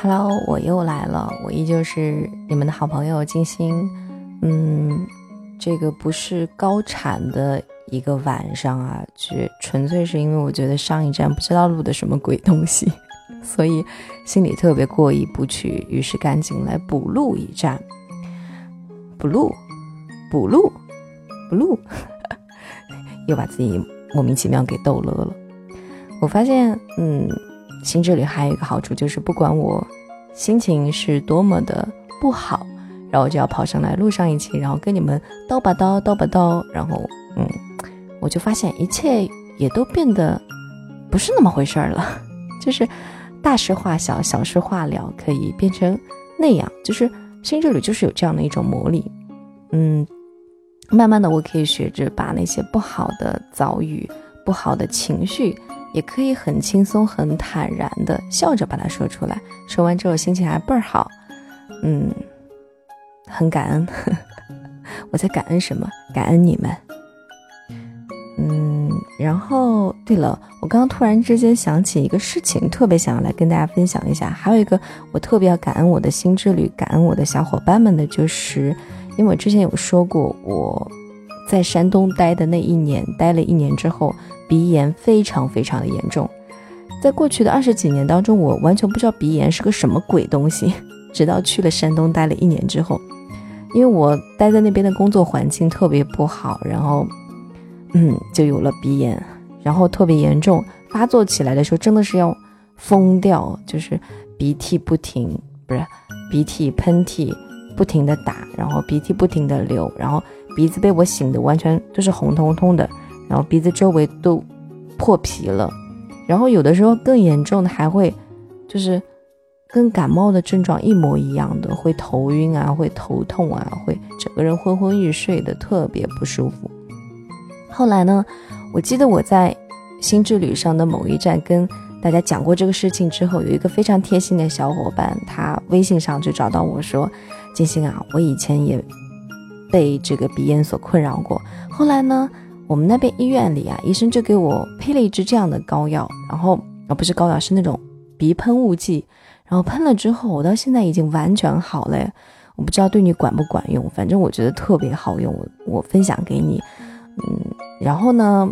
Hello，我又来了，我依旧是你们的好朋友金星。嗯，这个不是高产的一个晚上啊，就纯粹是因为我觉得上一站不知道录的什么鬼东西，所以心里特别过意不去，于是赶紧来补录一站。补录，补录，补录，又把自己莫名其妙给逗乐了。我发现，嗯。心之旅还有一个好处，就是不管我心情是多么的不好，然后就要跑上来录上一期，然后跟你们叨吧叨叨吧叨，然后嗯，我就发现一切也都变得不是那么回事儿了，就是大事化小，小事化了，可以变成那样。就是心之旅就是有这样的一种魔力，嗯，慢慢的我可以学着把那些不好的遭遇、不好的情绪。也可以很轻松、很坦然的笑着把它说出来，说完之后心情还倍儿好，嗯，很感恩。我在感恩什么？感恩你们。嗯，然后对了，我刚刚突然之间想起一个事情，特别想要来跟大家分享一下。还有一个我特别要感恩我的新之旅，感恩我的小伙伴们的，就是因为我之前有说过，我在山东待的那一年，待了一年之后。鼻炎非常非常的严重，在过去的二十几年当中，我完全不知道鼻炎是个什么鬼东西。直到去了山东待了一年之后，因为我待在那边的工作环境特别不好，然后，嗯，就有了鼻炎，然后特别严重，发作起来的时候真的是要疯掉，就是鼻涕不停，不是鼻涕喷嚏不停的打，然后鼻涕不停的流，然后鼻子被我擤的完全都是红彤彤的。然后鼻子周围都破皮了，然后有的时候更严重的还会，就是跟感冒的症状一模一样的，会头晕啊，会头痛啊，会整个人昏昏欲睡的，特别不舒服。后来呢，我记得我在新之旅上的某一站跟大家讲过这个事情之后，有一个非常贴心的小伙伴，他微信上就找到我说：“金星啊，我以前也被这个鼻炎所困扰过，后来呢。”我们那边医院里啊，医生就给我配了一支这样的膏药，然后啊不是膏药，是那种鼻喷雾剂，然后喷了之后，我到现在已经完全好了。我不知道对你管不管用，反正我觉得特别好用，我我分享给你。嗯，然后呢，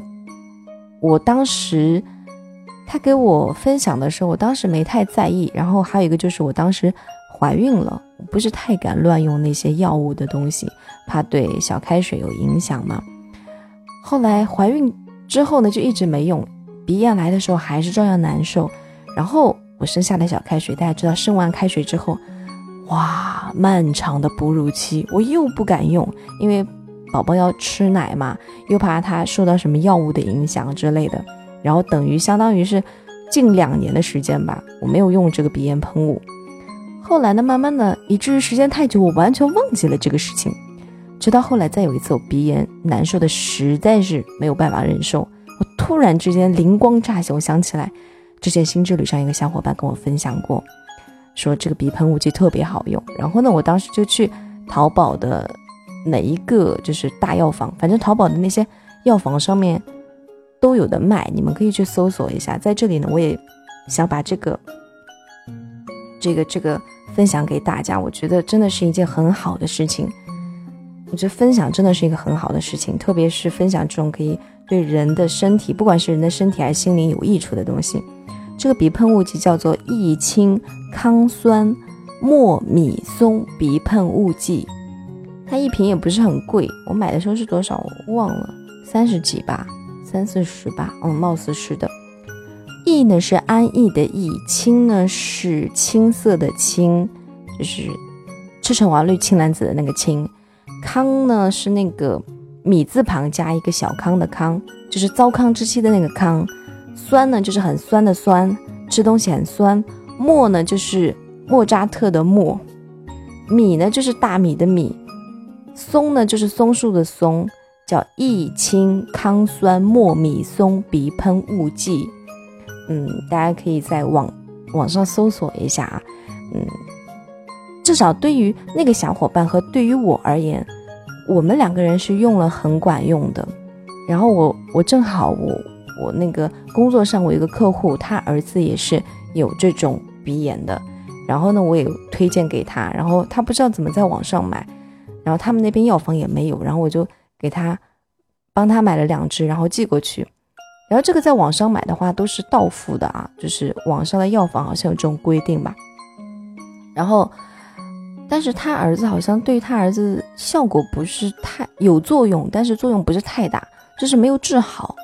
我当时他给我分享的时候，我当时没太在意。然后还有一个就是我当时怀孕了，不是太敢乱用那些药物的东西，怕对小开水有影响嘛。后来怀孕之后呢，就一直没用，鼻炎来的时候还是照样难受。然后我生下的小开水，大家知道，生完开水之后，哇，漫长的哺乳期，我又不敢用，因为宝宝要吃奶嘛，又怕他受到什么药物的影响之类的。然后等于相当于是近两年的时间吧，我没有用这个鼻炎喷雾。后来呢，慢慢的，以至于时间太久，我完全忘记了这个事情。直到后来，再有一次我鼻炎难受的实在是没有办法忍受，我突然之间灵光乍现，我想起来之前新之旅上一个小伙伴跟我分享过，说这个鼻喷雾剂特别好用。然后呢，我当时就去淘宝的哪一个就是大药房，反正淘宝的那些药房上面都有的卖，你们可以去搜索一下。在这里呢，我也想把这个这个这个分享给大家，我觉得真的是一件很好的事情。我觉得分享真的是一个很好的事情，特别是分享这种可以对人的身体，不管是人的身体还是心灵有益处的东西。这个鼻喷雾剂叫做益清康酸莫米松鼻喷雾剂，它一瓶也不是很贵，我买的时候是多少我忘了，三十几吧，三四十吧，嗯，貌似是的。益呢是安逸的益，清呢是青色的青，就是赤橙黄绿青蓝紫的那个青。康呢是那个米字旁加一个小康的康，就是糟糠之妻的那个康。酸呢就是很酸的酸，吃东西很酸。莫呢就是莫扎特的莫。米呢就是大米的米。松呢就是松树的松，叫益清康酸莫米松鼻喷雾剂。嗯，大家可以在网网上搜索一下啊。嗯。至少对于那个小伙伴和对于我而言，我们两个人是用了很管用的。然后我我正好我我那个工作上，我一个客户，他儿子也是有这种鼻炎的，然后呢，我也推荐给他，然后他不知道怎么在网上买，然后他们那边药房也没有，然后我就给他帮他买了两支，然后寄过去。然后这个在网上买的话都是到付的啊，就是网上的药房好像有这种规定吧。然后，但是他儿子好像对他儿子效果不是太有作用，但是作用不是太大，就是没有治好。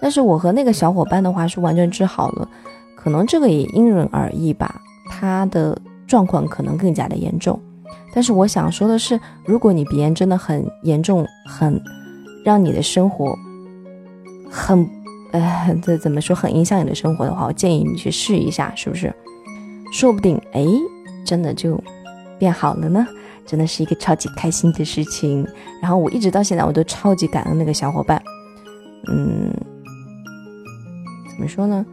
但是我和那个小伙伴的话是完全治好了，可能这个也因人而异吧。他的状况可能更加的严重。但是我想说的是，如果你鼻炎真的很严重，很让你的生活很。呃，这怎么说很影响你的生活的话，我建议你去试一下，是不是？说不定哎，真的就变好了呢，真的是一个超级开心的事情。然后我一直到现在我都超级感恩那个小伙伴。嗯，怎么说呢？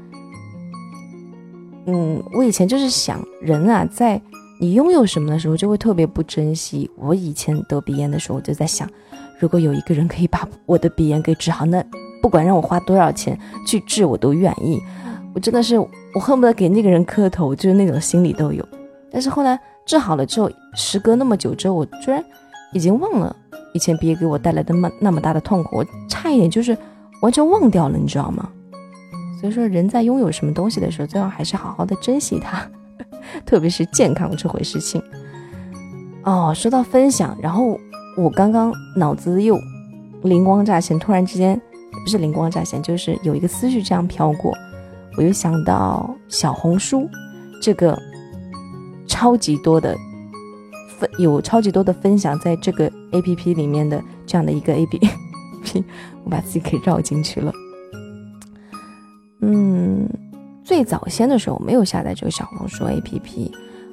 嗯，我以前就是想，人啊，在你拥有什么的时候就会特别不珍惜。我以前得鼻炎的时候，我就在想，如果有一个人可以把我的鼻炎给治好，那。不管让我花多少钱去治，我都愿意。我真的是，我恨不得给那个人磕头，就是那种心理都有。但是后来治好了之后，时隔那么久之后，我居然已经忘了以前鼻炎给我带来的那么那么大的痛苦，我差一点就是完全忘掉了，你知道吗？所以说，人在拥有什么东西的时候，最好还是好好的珍惜它，特别是健康这回事情。哦，说到分享，然后我刚刚脑子又灵光乍现，突然之间。不是灵光乍现，就是有一个思绪这样飘过，我又想到小红书这个超级多的分，有超级多的分享在这个 A P P 里面的这样的一个 A P P，我把自己给绕进去了。嗯，最早先的时候没有下载这个小红书 A P P，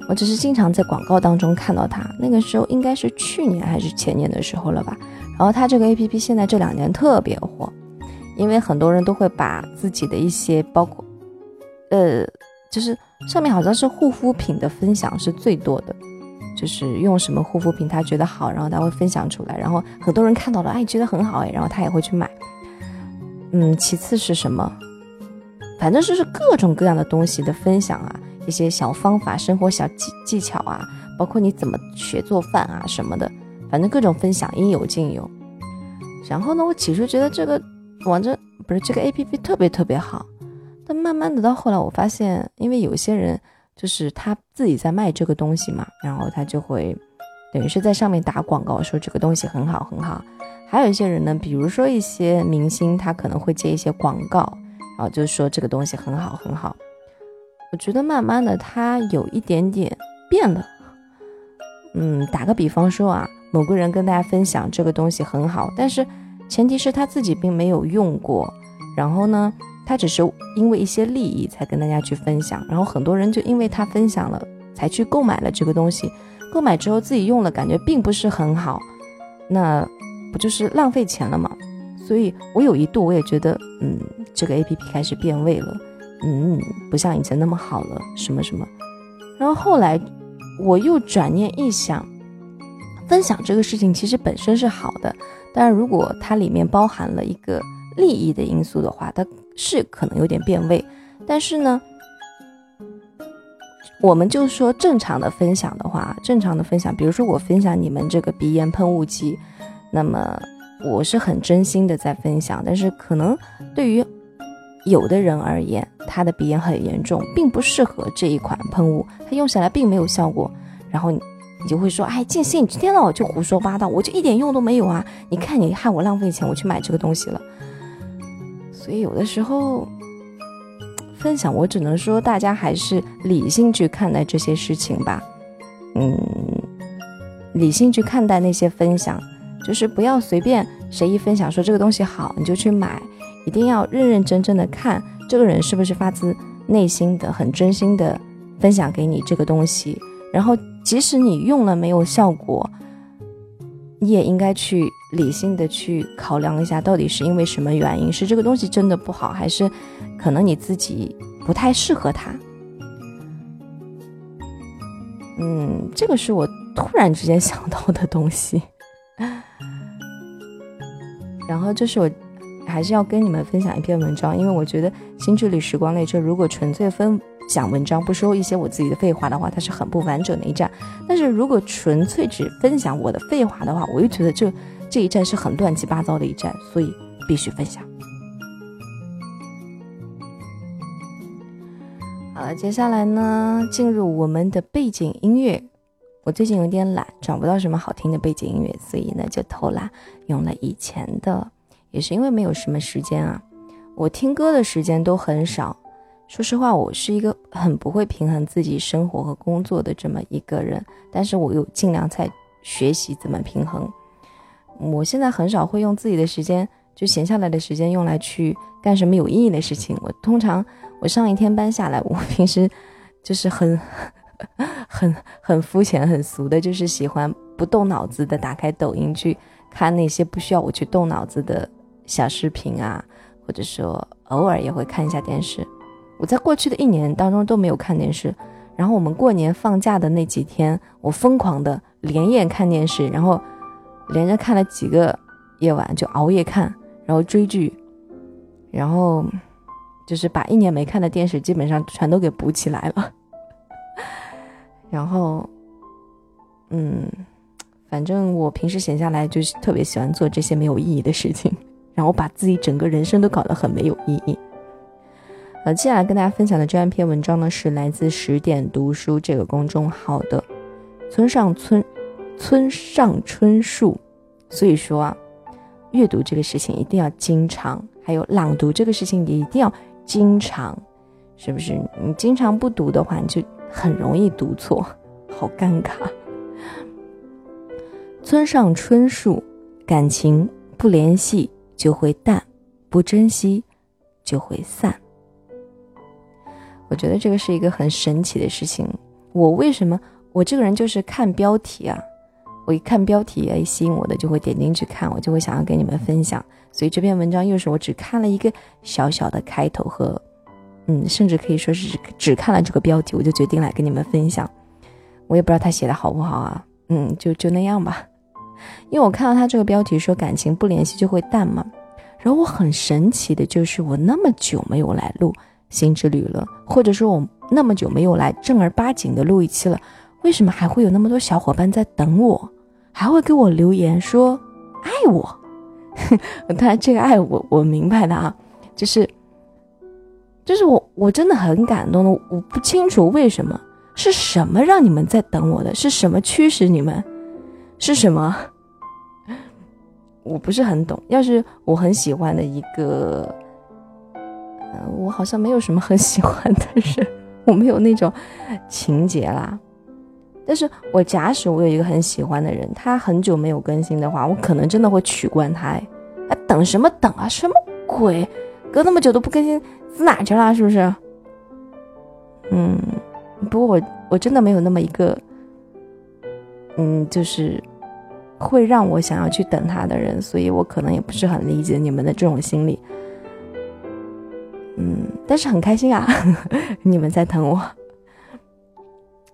我只是经常在广告当中看到它，那个时候应该是去年还是前年的时候了吧。然后它这个 A P P 现在这两年特别火。因为很多人都会把自己的一些包括，呃，就是上面好像是护肤品的分享是最多的，就是用什么护肤品他觉得好，然后他会分享出来，然后很多人看到了，哎，觉得很好哎，然后他也会去买。嗯，其次是什么？反正就是各种各样的东西的分享啊，一些小方法、生活小技技巧啊，包括你怎么学做饭啊什么的，反正各种分享应有尽有。然后呢，我起初觉得这个。网站不是这个 A P P 特别特别好，但慢慢的到后来，我发现，因为有些人就是他自己在卖这个东西嘛，然后他就会等于是在上面打广告，说这个东西很好很好。还有一些人呢，比如说一些明星，他可能会接一些广告，然后就说这个东西很好很好。我觉得慢慢的他有一点点变了。嗯，打个比方说啊，某个人跟大家分享这个东西很好，但是。前提是他自己并没有用过，然后呢，他只是因为一些利益才跟大家去分享，然后很多人就因为他分享了才去购买了这个东西，购买之后自己用了感觉并不是很好，那不就是浪费钱了吗？所以我有一度我也觉得，嗯，这个 A P P 开始变味了，嗯，不像以前那么好了，什么什么，然后后来我又转念一想，分享这个事情其实本身是好的。但是如果它里面包含了一个利益的因素的话，它是可能有点变味。但是呢，我们就说正常的分享的话，正常的分享，比如说我分享你们这个鼻炎喷雾机，那么我是很真心的在分享。但是可能对于有的人而言，他的鼻炎很严重，并不适合这一款喷雾，它用起来并没有效果。然后。你就会说，哎，静心，你今天老就胡说八道，我就一点用都没有啊！你看你害我浪费钱，我去买这个东西了。所以有的时候分享，我只能说大家还是理性去看待这些事情吧。嗯，理性去看待那些分享，就是不要随便谁一分享说这个东西好你就去买，一定要认认真真的看这个人是不是发自内心的、很真心的分享给你这个东西，然后。即使你用了没有效果，你也应该去理性的去考量一下，到底是因为什么原因？是这个东西真的不好，还是可能你自己不太适合它？嗯，这个是我突然之间想到的东西。然后这是我还是要跟你们分享一篇文章，因为我觉得心之旅时光列车如果纯粹分享文章，不说一些我自己的废话的话，它是很不完整的一站。但是如果纯粹只分享我的废话的话，我又觉得这这一站是很乱七八糟的一站，所以必须分享。好了，接下来呢，进入我们的背景音乐。我最近有点懒，找不到什么好听的背景音乐，所以呢就偷懒用了以前的，也是因为没有什么时间啊。我听歌的时间都很少。说实话，我是一个很不会平衡自己生活和工作的这么一个人，但是我又尽量在学习怎么平衡。我现在很少会用自己的时间，就闲下来的时间用来去干什么有意义的事情。我通常我上一天班下来，我平时就是很。很很肤浅、很俗的，就是喜欢不动脑子的，打开抖音去看那些不需要我去动脑子的小视频啊，或者说偶尔也会看一下电视。我在过去的一年当中都没有看电视，然后我们过年放假的那几天，我疯狂的连夜看电视，然后连着看了几个夜晚，就熬夜看，然后追剧，然后就是把一年没看的电视基本上全都给补起来了。然后，嗯，反正我平时闲下来就是特别喜欢做这些没有意义的事情，然后把自己整个人生都搞得很没有意义。呃，接下来跟大家分享的这样一篇文章呢，是来自十点读书这个公众号的村上春村上春树。所以说啊，阅读这个事情一定要经常，还有朗读这个事情也一定要经常，是不是？你经常不读的话，你就。很容易读错，好尴尬。村上春树，感情不联系就会淡，不珍惜就会散。我觉得这个是一个很神奇的事情。我为什么我这个人就是看标题啊？我一看标题哎吸引我的就会点进去看，我就会想要跟你们分享。所以这篇文章又是我只看了一个小小的开头和。嗯，甚至可以说是只看了这个标题，我就决定来跟你们分享。我也不知道他写的好不好啊，嗯，就就那样吧。因为我看到他这个标题说感情不联系就会淡嘛，然后我很神奇的就是我那么久没有来录新之旅了，或者说我那么久没有来正儿八经的录一期了，为什么还会有那么多小伙伴在等我，还会给我留言说爱我？当然这个爱我我明白的啊，就是。就是我，我真的很感动的。我不清楚为什么，是什么让你们在等我的？是什么驱使你们？是什么？我不是很懂。要是我很喜欢的一个，呃，我好像没有什么很喜欢的人，我没有那种情节啦。但是我假使我有一个很喜欢的人，他很久没有更新的话，我可能真的会取关他。哎，等什么等啊？什么鬼？隔那么久都不更新。死哪去了？是不是？嗯，不过我我真的没有那么一个，嗯，就是会让我想要去等他的人，所以我可能也不是很理解你们的这种心理。嗯，但是很开心啊，你们在等我。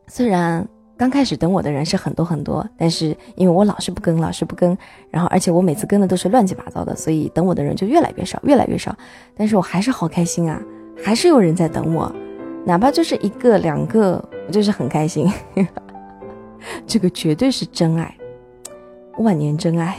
虽然刚开始等我的人是很多很多，但是因为我老是不更，老是不更，然后而且我每次更的都是乱七八糟的，所以等我的人就越来越少，越来越少。但是我还是好开心啊，还是有人在等我，哪怕就是一个两个，我就是很开心。这个绝对是真爱，万年真爱。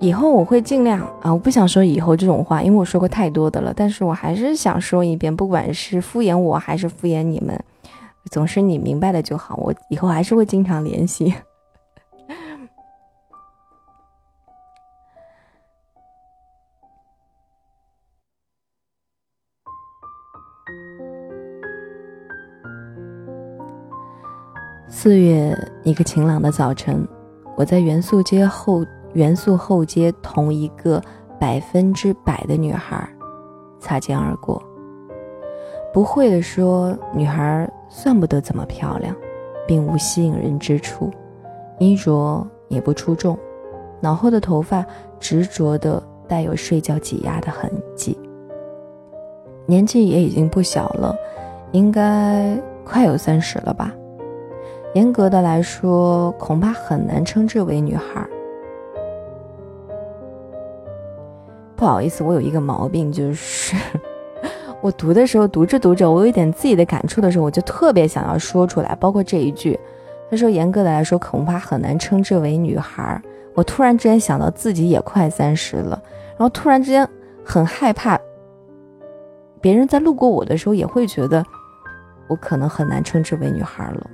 以后我会尽量啊，我不想说以后这种话，因为我说过太多的了。但是我还是想说一遍，不管是敷衍我还是敷衍你们，总是你明白的就好。我以后还是会经常联系。四月一个晴朗的早晨，我在元素街后元素后街同一个百分之百的女孩擦肩而过。不会的说，女孩算不得怎么漂亮，并无吸引人之处，衣着也不出众，脑后的头发执着的带有睡觉挤压的痕迹，年纪也已经不小了，应该快有三十了吧。严格的来说，恐怕很难称之为女孩，不好意思，我有一个毛病，就是 我读的时候读着读着，我有一点自己的感触的时候，我就特别想要说出来。包括这一句，他说严格的来说，恐怕很难称之为女孩。我突然之间想到自己也快三十了，然后突然之间很害怕，别人在路过我的时候也会觉得我可能很难称之为女孩了。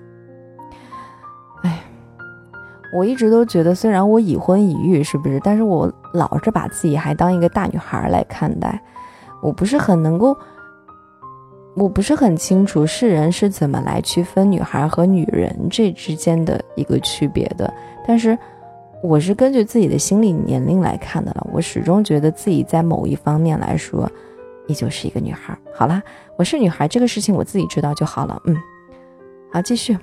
我一直都觉得，虽然我已婚已育，是不是？但是我老是把自己还当一个大女孩来看待，我不是很能够，我不是很清楚世人是怎么来区分女孩和女人这之间的一个区别的。但是我是根据自己的心理年龄来看的了，我始终觉得自己在某一方面来说，依旧是一个女孩。好啦，我是女孩这个事情我自己知道就好了。嗯，好，继续。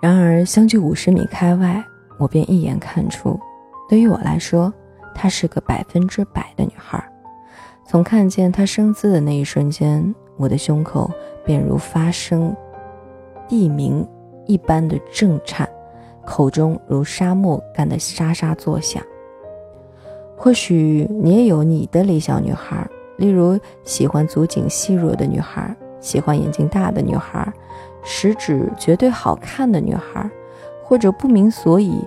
然而，相距五十米开外，我便一眼看出，对于我来说，她是个百分之百的女孩。从看见她生姿的那一瞬间，我的胸口便如发生地鸣一般的震颤，口中如沙漠干的沙沙作响。或许你也有你的理想女孩，例如喜欢足颈细弱的女孩，喜欢眼睛大的女孩。食指绝对好看的女孩，或者不明所以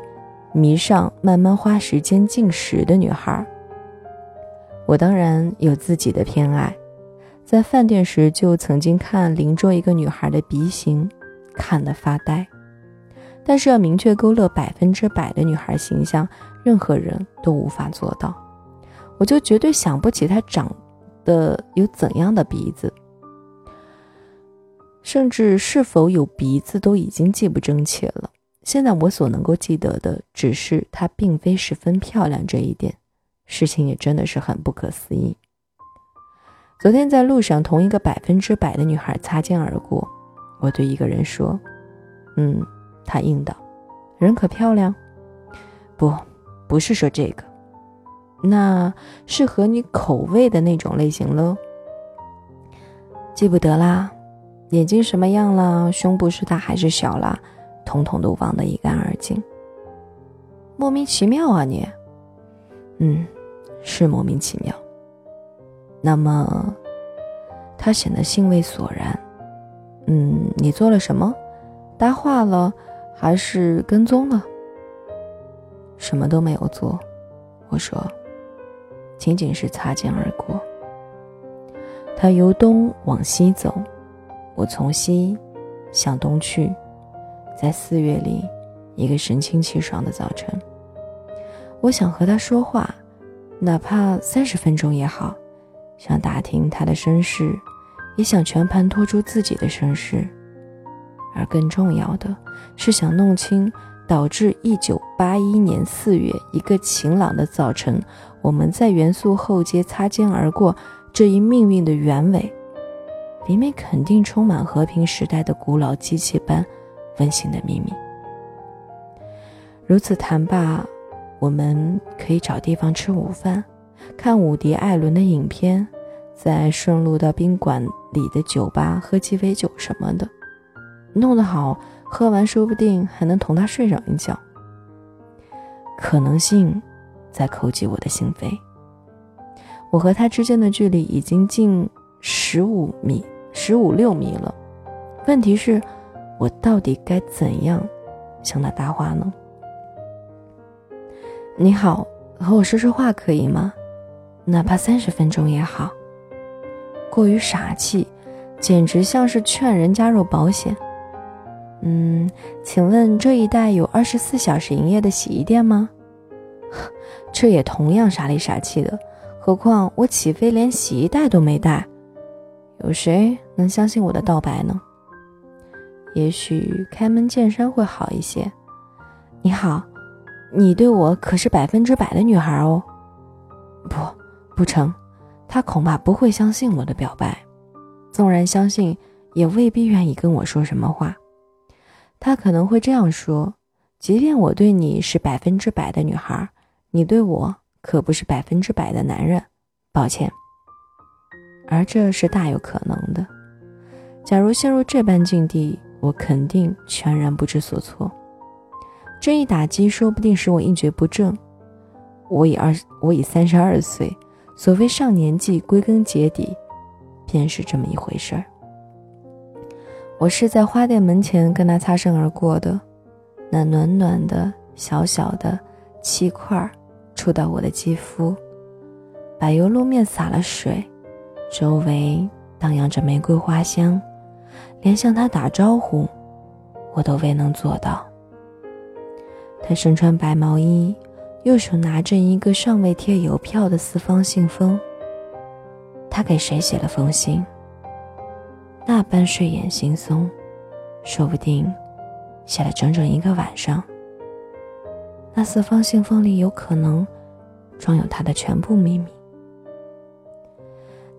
迷上慢慢花时间进食的女孩。我当然有自己的偏爱，在饭店时就曾经看邻桌一个女孩的鼻型，看得发呆。但是要明确勾勒百分之百的女孩形象，任何人都无法做到。我就绝对想不起她长得有怎样的鼻子。甚至是否有鼻子都已经记不真切了。现在我所能够记得的，只是她并非十分漂亮这一点。事情也真的是很不可思议。昨天在路上同一个百分之百的女孩擦肩而过，我对一个人说：“嗯，她应道，人可漂亮？不，不是说这个，那是合你口味的那种类型喽。记不得啦。”眼睛什么样了？胸部是大还是小了？统统都忘得一干二净。莫名其妙啊你！嗯，是莫名其妙。那么，他显得兴味索然。嗯，你做了什么？搭话了，还是跟踪了？什么都没有做。我说，仅仅是擦肩而过。他由东往西走。我从西向东去，在四月里一个神清气爽的早晨，我想和他说话，哪怕三十分钟也好，想打听他的身世，也想全盘托出自己的身世，而更重要的是想弄清导致一九八一年四月一个晴朗的早晨，我们在元素后街擦肩而过这一命运的原委。里面肯定充满和平时代的古老机器般温馨的秘密。如此谈罢，我们可以找地方吃午饭，看伍迪·艾伦的影片，再顺路到宾馆里的酒吧喝鸡尾酒什么的。弄得好，喝完说不定还能同他睡上一觉。可能性在叩击我的心扉。我和他之间的距离已经近十五米。十五六米了，问题是，我到底该怎样向他搭话呢？你好，和我说说话可以吗？哪怕三十分钟也好。过于傻气，简直像是劝人加入保险。嗯，请问这一带有二十四小时营业的洗衣店吗？这也同样傻里傻气的，何况我起飞连洗衣袋都没带。有谁能相信我的道白呢？也许开门见山会好一些。你好，你对我可是百分之百的女孩哦。不，不成，他恐怕不会相信我的表白。纵然相信，也未必愿意跟我说什么话。他可能会这样说：即便我对你是百分之百的女孩，你对我可不是百分之百的男人。抱歉。而这是大有可能的。假如陷入这般境地，我肯定全然不知所措。这一打击说不定使我一蹶不振。我已二我已三十二岁。所谓上年纪，归根结底，便是这么一回事儿。我是在花店门前跟他擦身而过的，那暖暖的小小的气块触到我的肌肤，柏油路面洒了水，周围荡漾着玫瑰花香，连向他打招呼，我都未能做到。他身穿白毛衣，右手拿着一个尚未贴邮票的四方信封。他给谁写了封信？那般睡眼惺忪，说不定写了整整一个晚上。那四方信封里有可能装有他的全部秘密。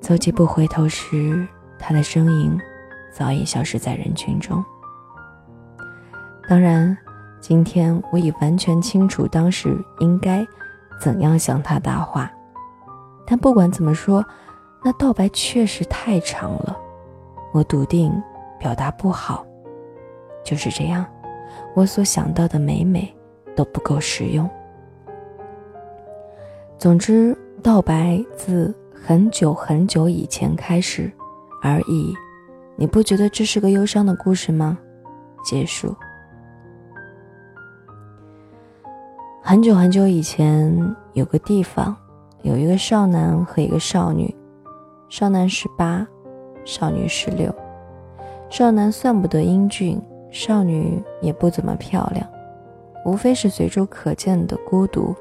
走几步回头时，他的身影早已消失在人群中。当然。今天我已完全清楚当时应该怎样向他搭话，但不管怎么说，那道白确实太长了，我笃定表达不好。就是这样，我所想到的每每都不够实用。总之，道白自很久很久以前开始而已，你不觉得这是个忧伤的故事吗？结束。很久很久以前，有个地方，有一个少男和一个少女。少男十八，少女十六。少男算不得英俊，少女也不怎么漂亮，无非是随处可见的孤独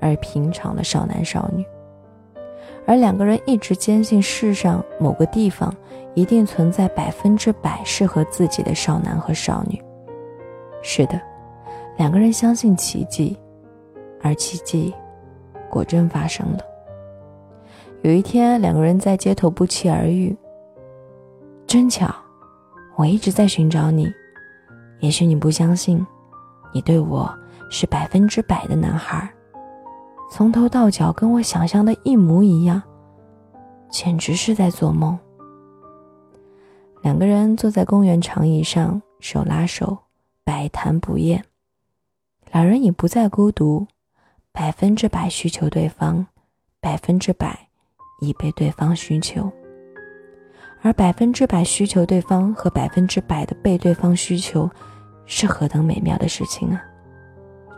而平常的少男少女。而两个人一直坚信世上某个地方一定存在百分之百适合自己的少男和少女。是的，两个人相信奇迹。而奇迹，果真发生了。有一天，两个人在街头不期而遇。真巧，我一直在寻找你。也许你不相信，你对我是百分之百的男孩，从头到脚跟我想象的一模一样，简直是在做梦。两个人坐在公园长椅上，手拉手，百谈不厌。两人已不再孤独。百分之百需求对方，百分之百已被对方需求，而百分之百需求对方和百分之百的被对方需求，是何等美妙的事情啊！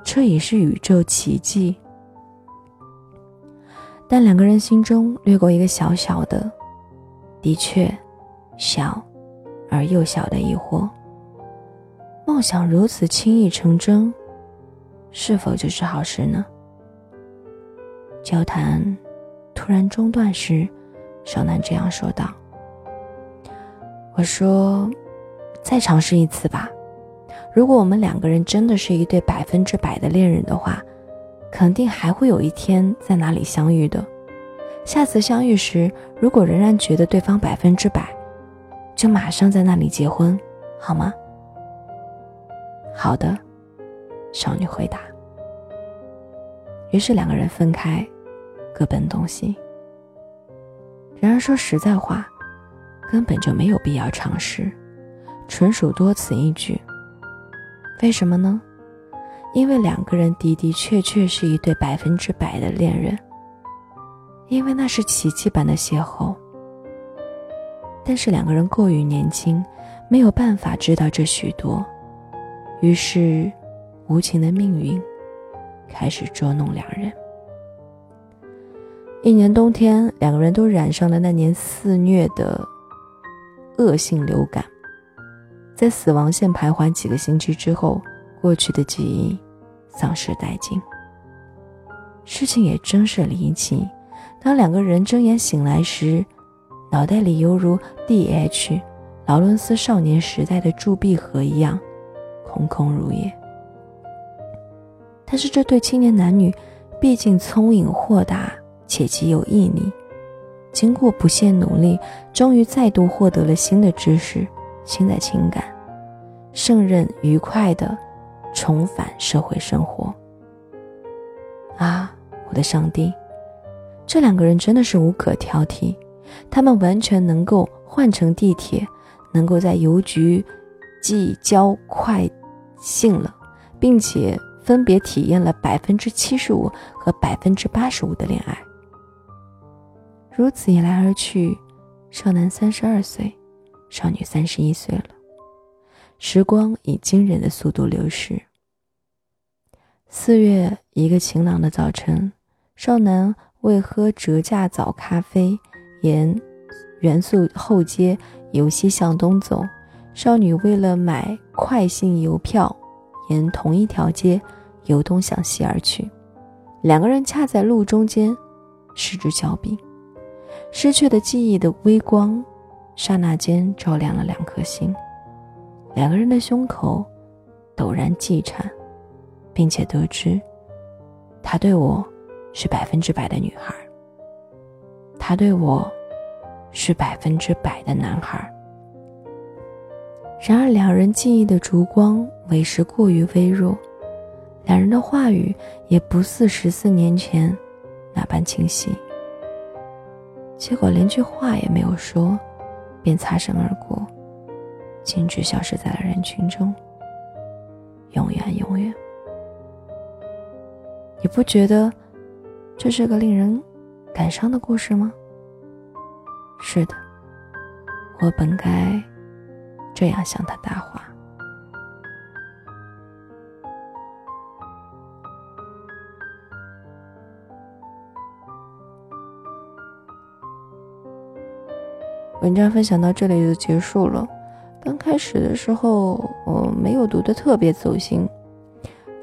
这已是宇宙奇迹。但两个人心中掠过一个小小的，的确小而又小的疑惑：梦想如此轻易成真，是否就是好事呢？交谈突然中断时，少男这样说道：“我说，再尝试一次吧。如果我们两个人真的是一对百分之百的恋人的话，肯定还会有一天在哪里相遇的。下次相遇时，如果仍然觉得对方百分之百，就马上在那里结婚，好吗？”“好的。”少女回答。于是两个人分开，各奔东西。然而说实在话，根本就没有必要尝试，纯属多此一举。为什么呢？因为两个人的的确确是一对百分之百的恋人，因为那是奇迹般的邂逅。但是两个人过于年轻，没有办法知道这许多，于是无情的命运。开始捉弄两人。一年冬天，两个人都染上了那年肆虐的恶性流感，在死亡线徘徊几个星期之后，过去的记忆丧失殆尽。事情也真是离奇，当两个人睁眼醒来时，脑袋里犹如 D.H. 劳伦斯少年时代的铸币盒一样，空空如也。但是这对青年男女，毕竟聪颖豁达且极有毅力，经过不懈努力，终于再度获得了新的知识、新的情感，胜任愉快的重返社会生活。啊，我的上帝，这两个人真的是无可挑剔，他们完全能够换乘地铁，能够在邮局寄交快信了，并且。分别体验了百分之七十五和百分之八十五的恋爱。如此一来而去，少男三十二岁，少女三十一岁了。时光以惊人的速度流逝。四月一个晴朗的早晨，少男为喝折价早咖啡，沿元素后街由西向东走；少女为了买快信邮票，沿同一条街由东向西而去。两个人恰在路中间失之交臂。失去的记忆的微光，刹那间照亮了两颗心。两个人的胸口陡然悸颤，并且得知，他对我是百分之百的女孩，他对我是百分之百的男孩。然而，两人记忆的烛光为时过于微弱，两人的话语也不似十四年前那般清晰。结果连句话也没有说，便擦身而过，径直消失在了人群中。永远，永远。你不觉得这是个令人感伤的故事吗？是的，我本该这样向他搭话。文章分享到这里就结束了。刚开始的时候，我没有读的特别走心，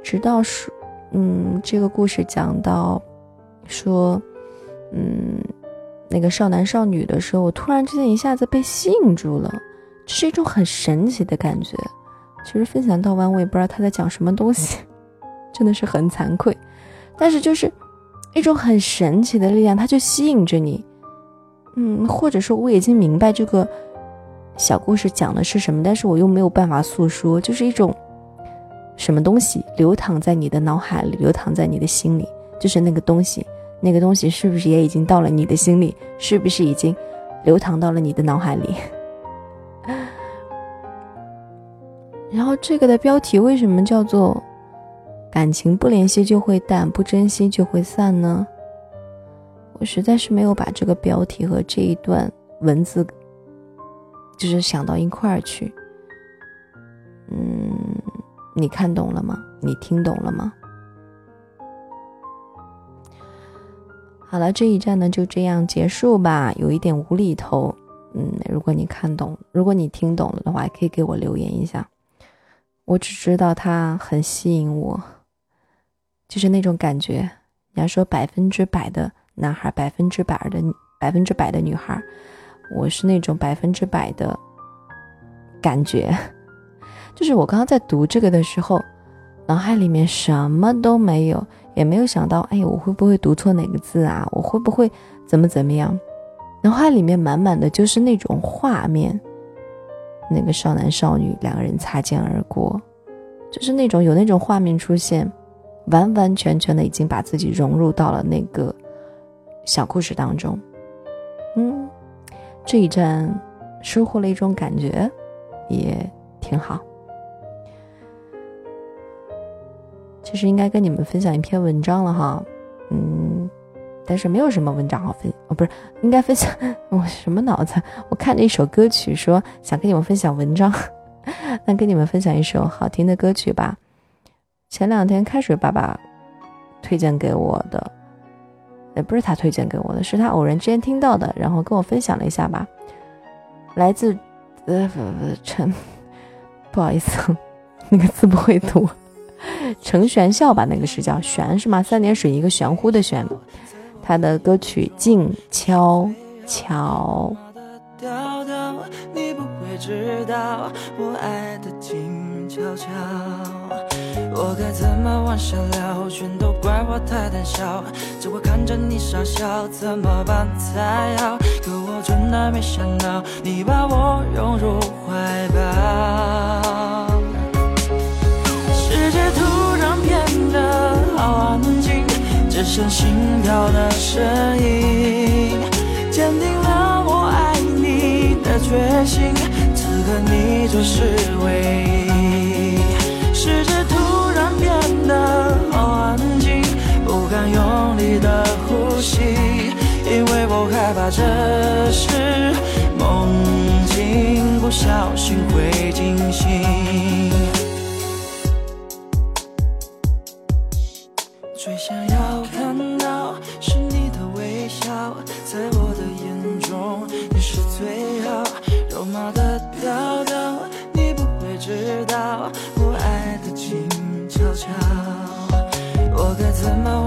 直到是，嗯，这个故事讲到，说，嗯，那个少男少女的时候，我突然之间一下子被吸引住了，这是一种很神奇的感觉。其实分享到完，我也不知道他在讲什么东西，真的是很惭愧。但是就是一种很神奇的力量，它就吸引着你。嗯，或者说我已经明白这个小故事讲的是什么，但是我又没有办法诉说，就是一种什么东西流淌在你的脑海里，流淌在你的心里，就是那个东西，那个东西是不是也已经到了你的心里？是不是已经流淌到了你的脑海里？然后这个的标题为什么叫做“感情不联系就会淡，不珍惜就会散”呢？我实在是没有把这个标题和这一段文字，就是想到一块儿去。嗯，你看懂了吗？你听懂了吗？好了，这一站呢就这样结束吧，有一点无厘头。嗯，如果你看懂，如果你听懂了的话，也可以给我留言一下。我只知道它很吸引我，就是那种感觉。你要说百分之百的。男孩百分之百的百分之百的女孩，我是那种百分之百的感觉，就是我刚刚在读这个的时候，脑海里面什么都没有，也没有想到，哎，我会不会读错哪个字啊？我会不会怎么怎么样？脑海里面满满的就是那种画面，那个少男少女两个人擦肩而过，就是那种有那种画面出现，完完全全的已经把自己融入到了那个。小故事当中，嗯，这一站收获了一种感觉，也挺好。其实应该跟你们分享一篇文章了哈，嗯，但是没有什么文章好分哦，不是应该分享我什么脑子？我看着一首歌曲，说想跟你们分享文章，那跟你们分享一首好听的歌曲吧。前两天开水爸爸推荐给我的。也不是他推荐给我的，是他偶然之间听到的，然后跟我分享了一下吧。来自，呃，陈，不好意思，那个字不会读，陈玄笑吧？那个是叫玄是吗？三点水一个玄乎的玄。他的歌曲《静悄悄》。悄悄，你不会知道，我爱的静悄悄》。我该怎么往下聊？全都怪我太胆小，只会看着你傻笑，怎么办才好？可我真的没想到，你把我拥入怀抱。的好安静，只剩心跳的声音，坚定了我爱你的决心。此刻你就是唯一。世界突然变得好安静，不。敢用力的呼吸，因为我害怕这是梦境，不小心会惊醒。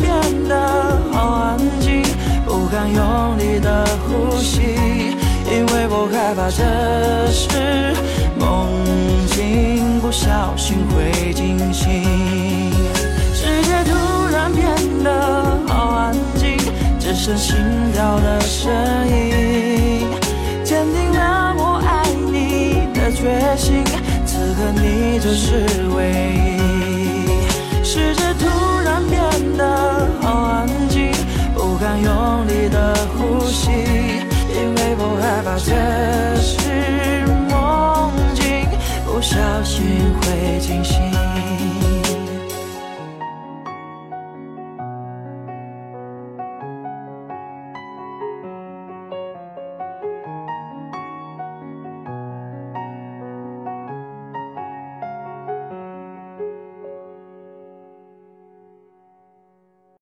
变得好安静，不敢用力的呼吸，因为我害怕这是梦境，不小心会惊醒。世界突然变得好安静，只剩心跳的声音，坚定了我爱你的决心。此刻你就是唯一。世界变得好安静，不敢用力的呼吸，因为我害怕这是梦境，不小心会惊醒。